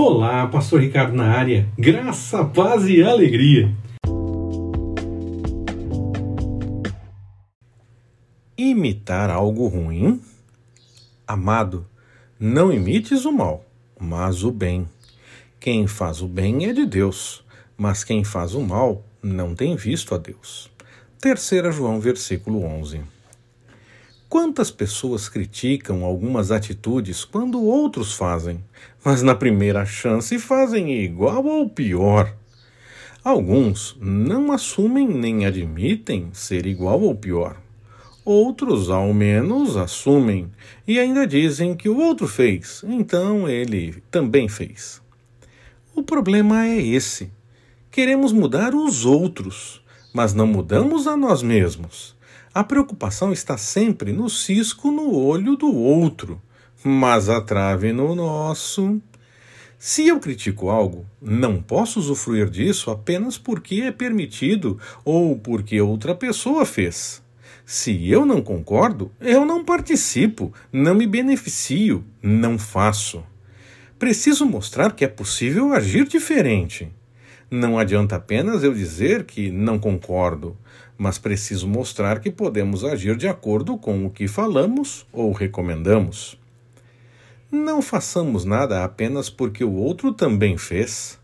Olá, Pastor Ricardo na área. Graça, paz e alegria. Imitar algo ruim? Amado, não imites o mal, mas o bem. Quem faz o bem é de Deus, mas quem faz o mal não tem visto a Deus. 3 João, versículo 11. Quantas pessoas criticam algumas atitudes quando outros fazem, mas na primeira chance fazem igual ou pior? Alguns não assumem nem admitem ser igual ou pior. Outros, ao menos, assumem e ainda dizem que o outro fez, então ele também fez. O problema é esse. Queremos mudar os outros, mas não mudamos a nós mesmos. A preocupação está sempre no cisco no olho do outro, mas a trave no nosso. Se eu critico algo, não posso usufruir disso apenas porque é permitido ou porque outra pessoa fez. Se eu não concordo, eu não participo, não me beneficio, não faço. Preciso mostrar que é possível agir diferente. Não adianta apenas eu dizer que não concordo, mas preciso mostrar que podemos agir de acordo com o que falamos ou recomendamos. Não façamos nada apenas porque o outro também fez.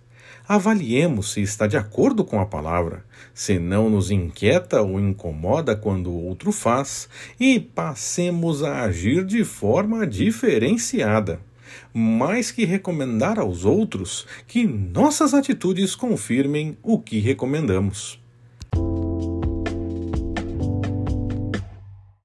Avaliemos se está de acordo com a palavra, se não nos inquieta ou incomoda quando o outro faz, e passemos a agir de forma diferenciada mais que recomendar aos outros que nossas atitudes confirmem o que recomendamos.